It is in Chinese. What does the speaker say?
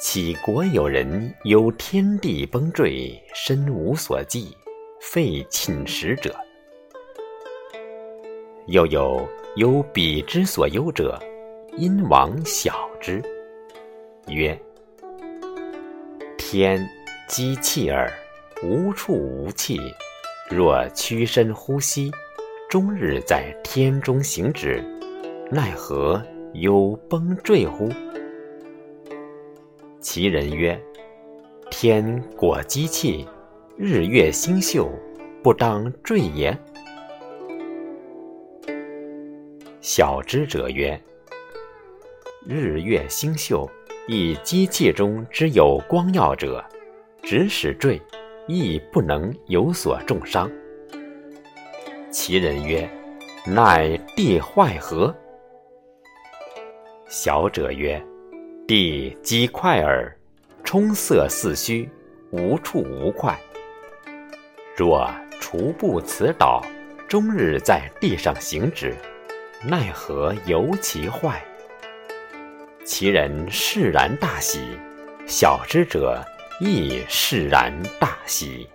杞国有人忧天地崩坠，身无所寄，废寝食者；又有忧彼之所忧者，因往晓之，曰：天积气耳，无处无气。若屈身呼吸，终日在天中行止，奈何忧崩坠乎？其人曰：“天果积气，日月星宿，不当坠也？”晓之者曰：“日月星宿，以机器中之有光耀者，直使坠，亦不能有所重伤。”其人曰：“乃地坏何？”小者曰：地积块耳，充塞四虚，无处无块。若除不辞岛，终日在地上行止，奈何尤其坏？其人释然大喜，小之者亦释然大喜。